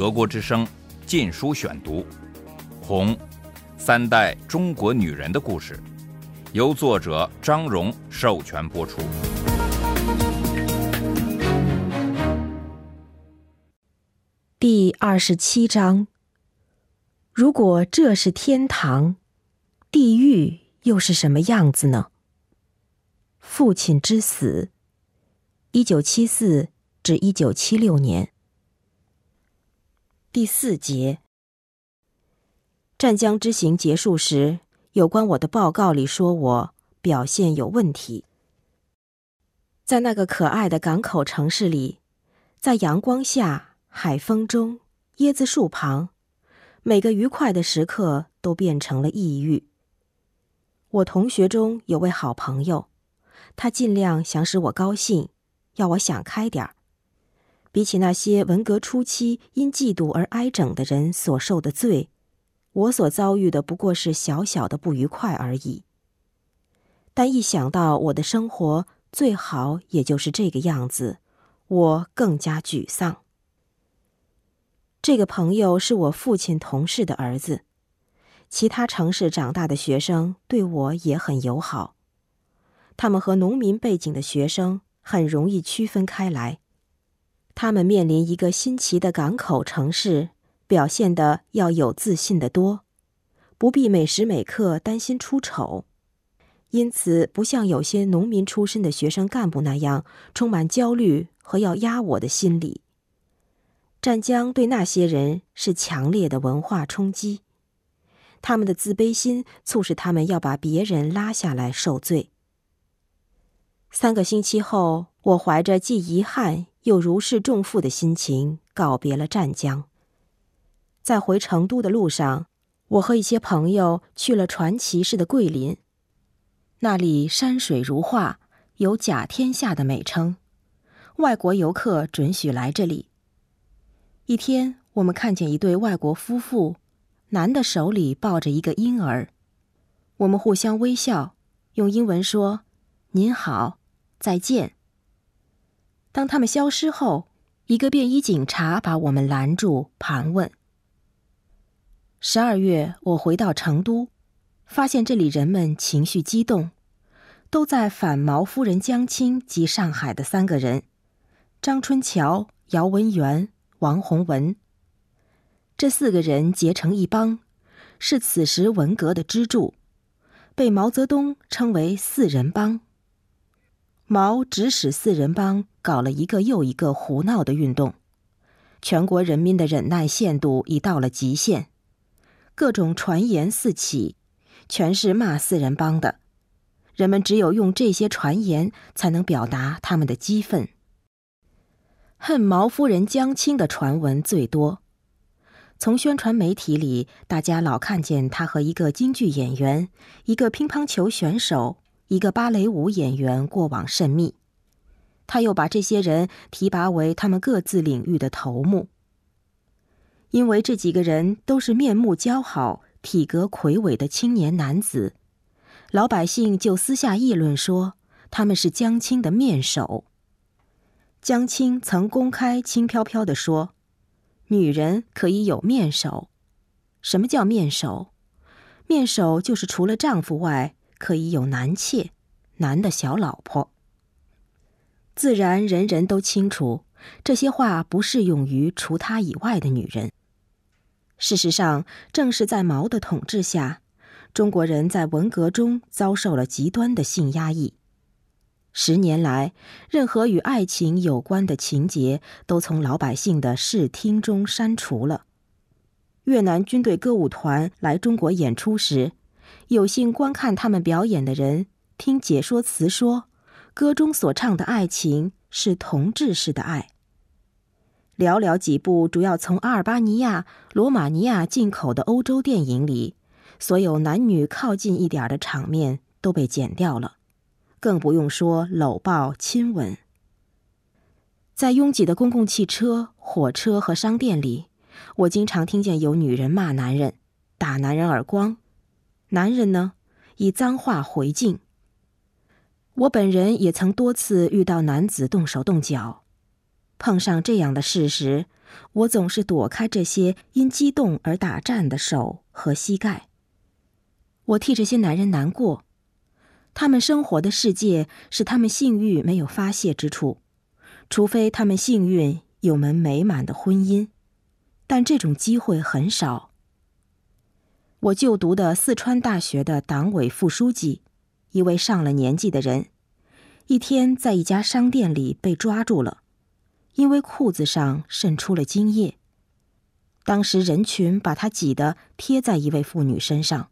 德国之声《禁书选读》，《红》，三代中国女人的故事，由作者张荣授权播出。第二十七章：如果这是天堂，地狱又是什么样子呢？父亲之死，一九七四至一九七六年。第四节，湛江之行结束时，有关我的报告里说我表现有问题。在那个可爱的港口城市里，在阳光下、海风中、椰子树旁，每个愉快的时刻都变成了抑郁。我同学中有位好朋友，他尽量想使我高兴，要我想开点儿。比起那些文革初期因嫉妒而挨整的人所受的罪，我所遭遇的不过是小小的不愉快而已。但一想到我的生活最好也就是这个样子，我更加沮丧。这个朋友是我父亲同事的儿子，其他城市长大的学生对我也很友好，他们和农民背景的学生很容易区分开来。他们面临一个新奇的港口城市，表现的要有自信的多，不必每时每刻担心出丑，因此不像有些农民出身的学生干部那样充满焦虑和要压我的心理。湛江对那些人是强烈的文化冲击，他们的自卑心促使他们要把别人拉下来受罪。三个星期后，我怀着既遗憾。又如释重负的心情告别了湛江。在回成都的路上，我和一些朋友去了传奇式的桂林，那里山水如画，有“甲天下”的美称，外国游客准许来这里。一天，我们看见一对外国夫妇，男的手里抱着一个婴儿，我们互相微笑，用英文说：“您好，再见。”当他们消失后，一个便衣警察把我们拦住，盘问。十二月，我回到成都，发现这里人们情绪激动，都在反毛夫人江青及上海的三个人：张春桥、姚文元、王洪文。这四个人结成一帮，是此时文革的支柱，被毛泽东称为“四人帮”。毛指使四人帮搞了一个又一个胡闹的运动，全国人民的忍耐限度已到了极限，各种传言四起，全是骂四人帮的。人们只有用这些传言才能表达他们的激愤。恨毛夫人江青的传闻最多，从宣传媒体里，大家老看见他和一个京剧演员、一个乒乓球选手。一个芭蕾舞演员过往甚密，他又把这些人提拔为他们各自领域的头目。因为这几个人都是面目姣好、体格魁伟的青年男子，老百姓就私下议论说他们是江青的面首。江青曾公开轻飘飘地说：“女人可以有面首。什么叫面首？面首就是除了丈夫外。”可以有男妾，男的小老婆。自然，人人都清楚，这些话不适用于除他以外的女人。事实上，正是在毛的统治下，中国人在文革中遭受了极端的性压抑。十年来，任何与爱情有关的情节都从老百姓的视听中删除了。越南军队歌舞团来中国演出时。有幸观看他们表演的人，听解说词说，歌中所唱的爱情是同志式的爱。寥寥几部主要从阿尔巴尼亚、罗马尼亚进口的欧洲电影里，所有男女靠近一点的场面都被剪掉了，更不用说搂抱、亲吻。在拥挤的公共汽车、火车和商店里，我经常听见有女人骂男人，打男人耳光。男人呢，以脏话回敬。我本人也曾多次遇到男子动手动脚，碰上这样的事时，我总是躲开这些因激动而打颤的手和膝盖。我替这些男人难过，他们生活的世界是他们性欲没有发泄之处，除非他们幸运有门美满的婚姻，但这种机会很少。我就读的四川大学的党委副书记，一位上了年纪的人，一天在一家商店里被抓住了，因为裤子上渗出了精液。当时人群把他挤得贴在一位妇女身上。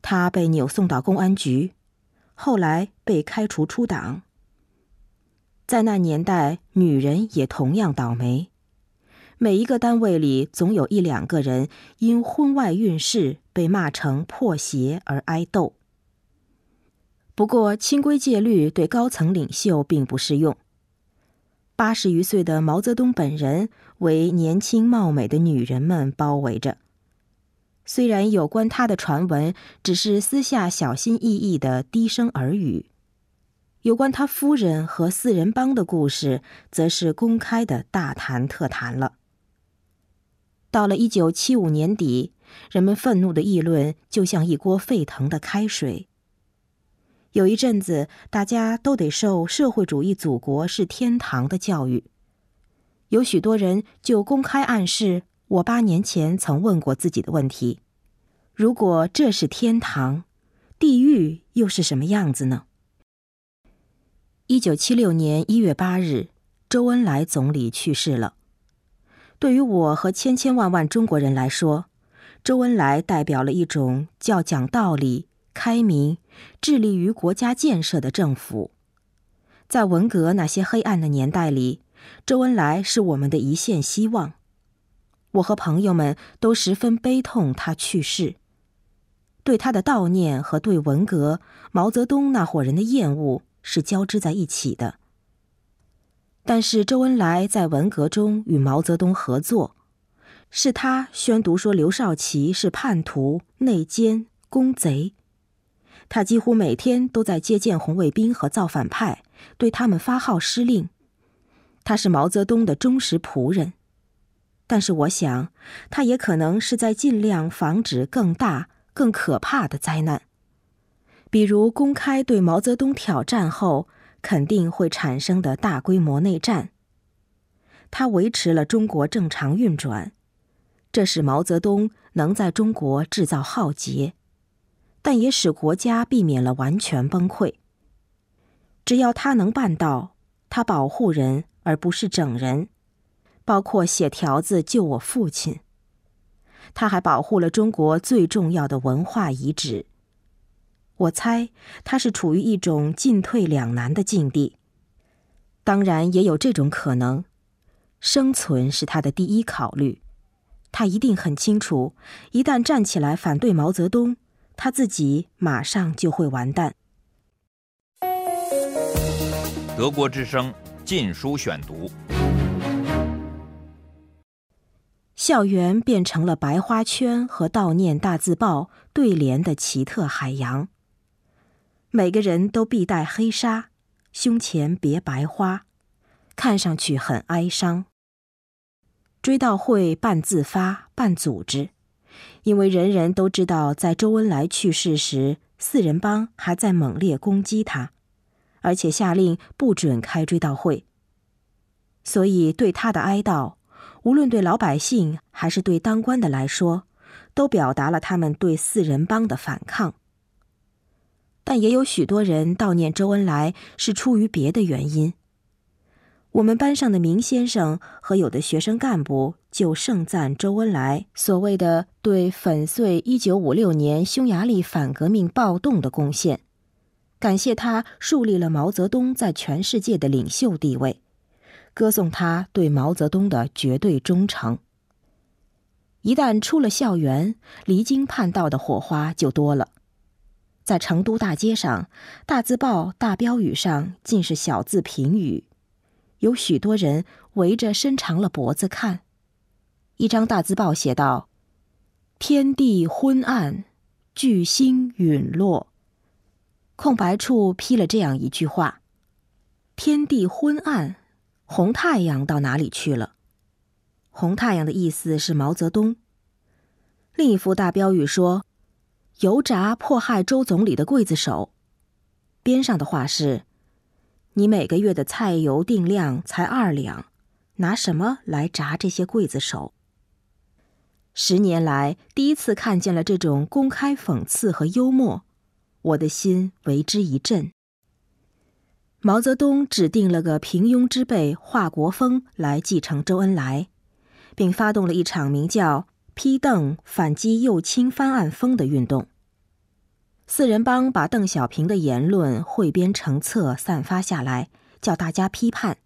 他被扭送到公安局，后来被开除出党。在那年代，女人也同样倒霉，每一个单位里总有一两个人因婚外孕事被骂成破鞋而挨斗。不过，清规戒律对高层领袖并不适用。八十余岁的毛泽东本人为年轻貌美的女人们包围着。虽然有关他的传闻只是私下小心翼翼的低声耳语，有关他夫人和四人帮的故事，则是公开的大谈特谈了。到了一九七五年底，人们愤怒的议论就像一锅沸腾的开水。有一阵子，大家都得受社会主义祖国是天堂的教育，有许多人就公开暗示。我八年前曾问过自己的问题：如果这是天堂，地狱又是什么样子呢？一九七六年一月八日，周恩来总理去世了。对于我和千千万万中国人来说，周恩来代表了一种叫讲道理、开明、致力于国家建设的政府。在文革那些黑暗的年代里，周恩来是我们的一线希望。我和朋友们都十分悲痛他去世，对他的悼念和对文革、毛泽东那伙人的厌恶是交织在一起的。但是周恩来在文革中与毛泽东合作，是他宣读说刘少奇是叛徒、内奸、公贼，他几乎每天都在接见红卫兵和造反派，对他们发号施令。他是毛泽东的忠实仆人。但是我想，他也可能是在尽量防止更大、更可怕的灾难，比如公开对毛泽东挑战后肯定会产生的大规模内战。他维持了中国正常运转，这使毛泽东能在中国制造浩劫，但也使国家避免了完全崩溃。只要他能办到，他保护人而不是整人。包括写条子救我父亲，他还保护了中国最重要的文化遗址。我猜他是处于一种进退两难的境地。当然也有这种可能，生存是他的第一考虑。他一定很清楚，一旦站起来反对毛泽东，他自己马上就会完蛋。德国之声《禁书选读》。校园变成了白花圈和悼念大字报对联的奇特海洋。每个人都必戴黑纱，胸前别白花，看上去很哀伤。追悼会半自发半组织，因为人人都知道，在周恩来去世时，四人帮还在猛烈攻击他，而且下令不准开追悼会，所以对他的哀悼。无论对老百姓还是对当官的来说，都表达了他们对四人帮的反抗。但也有许多人悼念周恩来是出于别的原因。我们班上的明先生和有的学生干部就盛赞周恩来所谓的对粉碎一九五六年匈牙利反革命暴动的贡献，感谢他树立了毛泽东在全世界的领袖地位。歌颂他对毛泽东的绝对忠诚。一旦出了校园，离经叛道的火花就多了。在成都大街上，大字报、大标语上尽是小字评语，有许多人围着伸长了脖子看。一张大字报写道：“天地昏暗，巨星陨落。”空白处批了这样一句话：“天地昏暗。”红太阳到哪里去了？红太阳的意思是毛泽东。另一幅大标语说：“油炸迫害周总理的刽子手。”边上的话是：“你每个月的菜油定量才二两，拿什么来炸这些刽子手？”十年来第一次看见了这种公开讽刺和幽默，我的心为之一振。毛泽东指定了个平庸之辈华国锋来继承周恩来。并发动了一场名叫“批邓反击右倾翻案风”的运动。四人帮把邓小平的言论汇编成册，散发下来，叫大家批判。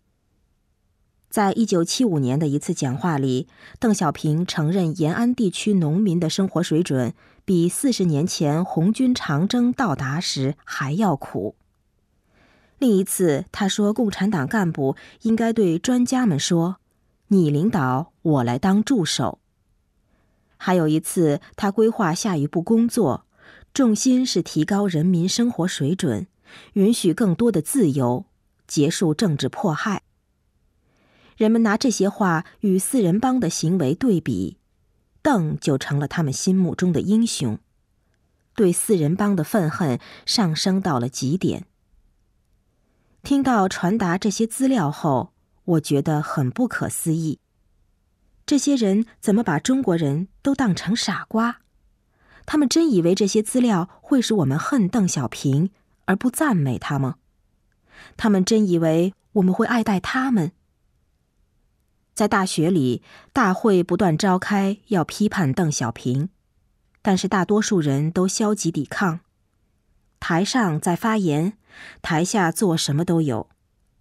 在一九七五年的一次讲话里，邓小平承认延安地区农民的生活水准比四十年前红军长征到达时还要苦。另一次，他说共产党干部应该对专家们说。你领导，我来当助手。还有一次，他规划下一步工作，重心是提高人民生活水准，允许更多的自由，结束政治迫害。人们拿这些话与四人帮的行为对比，邓就成了他们心目中的英雄，对四人帮的愤恨上升到了极点。听到传达这些资料后。我觉得很不可思议，这些人怎么把中国人都当成傻瓜？他们真以为这些资料会使我们恨邓小平而不赞美他吗？他们真以为我们会爱戴他们？在大学里，大会不断召开，要批判邓小平，但是大多数人都消极抵抗。台上在发言，台下做什么都有，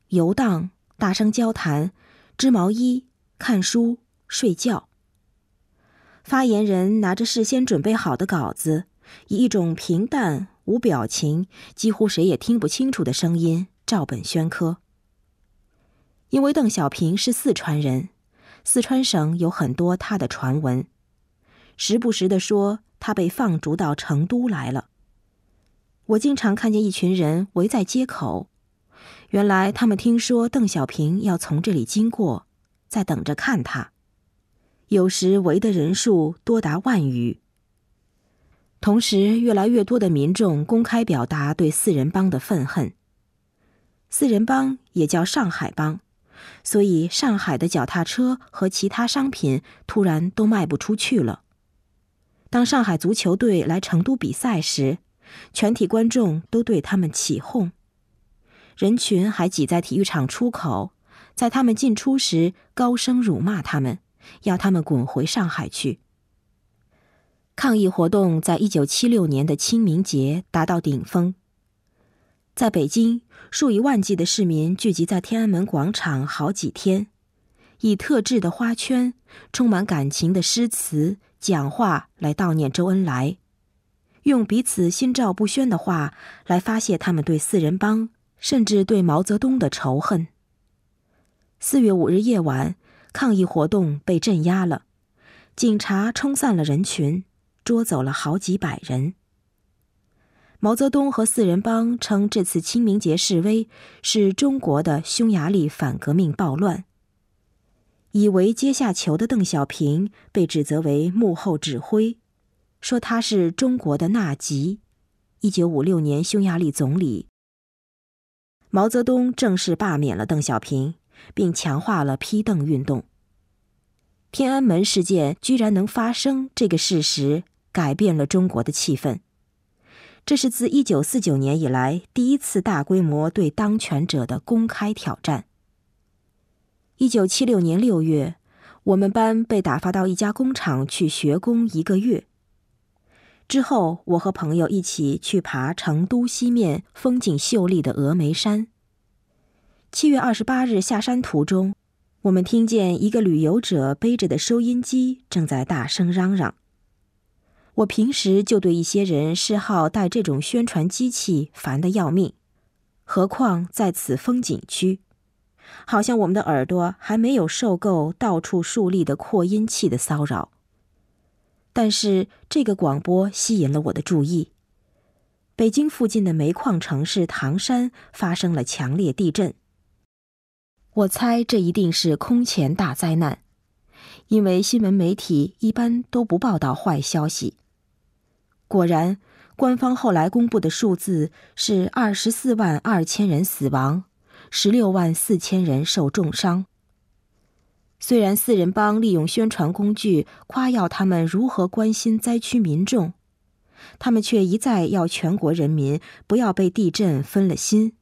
游荡。大声交谈，织毛衣、看书、睡觉。发言人拿着事先准备好的稿子，以一种平淡、无表情、几乎谁也听不清楚的声音照本宣科。因为邓小平是四川人，四川省有很多他的传闻，时不时的说他被放逐到成都来了。我经常看见一群人围在街口。原来他们听说邓小平要从这里经过，在等着看他。有时围的人数多达万余。同时，越来越多的民众公开表达对四人帮的愤恨。四人帮也叫上海帮，所以上海的脚踏车和其他商品突然都卖不出去了。当上海足球队来成都比赛时，全体观众都对他们起哄。人群还挤在体育场出口，在他们进出时高声辱骂他们，要他们滚回上海去。抗议活动在一九七六年的清明节达到顶峰。在北京，数以万计的市民聚集在天安门广场好几天，以特制的花圈、充满感情的诗词、讲话来悼念周恩来，用彼此心照不宣的话来发泄他们对四人帮。甚至对毛泽东的仇恨。四月五日夜晚，抗议活动被镇压了，警察冲散了人群，捉走了好几百人。毛泽东和四人帮称这次清明节示威是中国的匈牙利反革命暴乱。以为阶下囚的邓小平被指责为幕后指挥，说他是中国的纳吉，一九五六年匈牙利总理。毛泽东正式罢免了邓小平，并强化了批邓运动。天安门事件居然能发生，这个事实改变了中国的气氛。这是自1949年以来第一次大规模对当权者的公开挑战。1976年6月，我们班被打发到一家工厂去学工一个月。之后，我和朋友一起去爬成都西面风景秀丽的峨眉山。七月二十八日下山途中，我们听见一个旅游者背着的收音机正在大声嚷嚷。我平时就对一些人嗜好带这种宣传机器烦得要命，何况在此风景区，好像我们的耳朵还没有受够到处竖立的扩音器的骚扰。但是这个广播吸引了我的注意。北京附近的煤矿城市唐山发生了强烈地震。我猜这一定是空前大灾难，因为新闻媒体一般都不报道坏消息。果然，官方后来公布的数字是二十四万二千人死亡，十六万四千人受重伤。虽然四人帮利用宣传工具夸耀他们如何关心灾区民众，他们却一再要全国人民不要被地震分了心，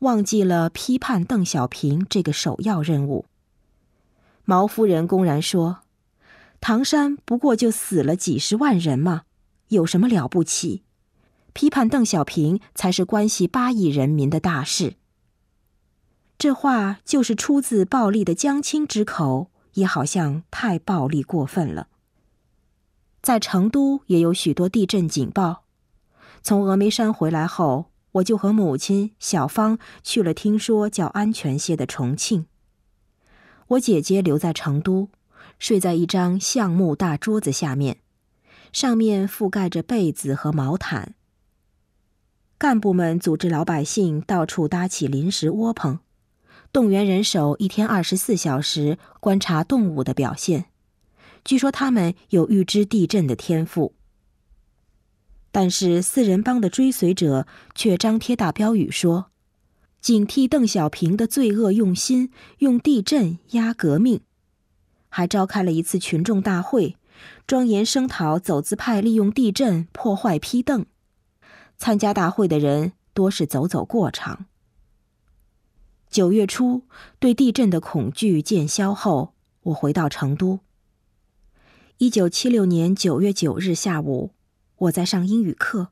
忘记了批判邓小平这个首要任务。毛夫人公然说：“唐山不过就死了几十万人嘛，有什么了不起？批判邓小平才是关系八亿人民的大事。”这话就是出自暴力的江青之口，也好像太暴力过分了。在成都也有许多地震警报。从峨眉山回来后，我就和母亲小芳去了听说较安全些的重庆。我姐姐留在成都，睡在一张橡木大桌子下面，上面覆盖着被子和毛毯。干部们组织老百姓到处搭起临时窝棚。动员人手，一天二十四小时观察动物的表现。据说他们有预知地震的天赋。但是四人帮的追随者却张贴大标语说：“警惕邓小平的罪恶用心，用地震压革命。”还召开了一次群众大会，庄严声讨走资派利用地震破坏批邓。参加大会的人多是走走过场。九月初，对地震的恐惧渐消后，我回到成都。一九七六年九月九日下午，我在上英语课。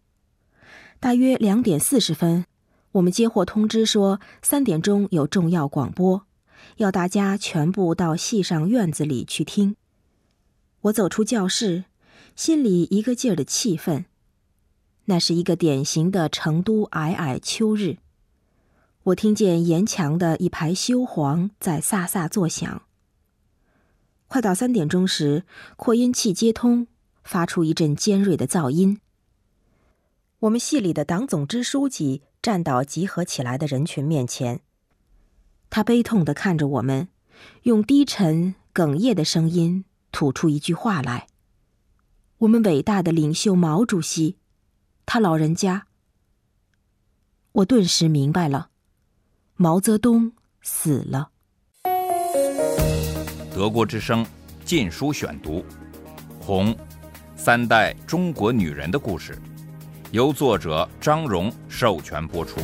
大约两点四十分，我们接获通知说三点钟有重要广播，要大家全部到系上院子里去听。我走出教室，心里一个劲儿的气愤。那是一个典型的成都霭霭秋日。我听见沿墙的一排修黄在飒飒作响。快到三点钟时，扩音器接通，发出一阵尖锐的噪音。我们系里的党总支书记站到集合起来的人群面前，他悲痛地看着我们，用低沉哽咽的声音吐出一句话来：“我们伟大的领袖毛主席，他老人家。”我顿时明白了。毛泽东死了。德国之声《禁书选读》，《红三代中国女人的故事》，由作者张荣授权播出。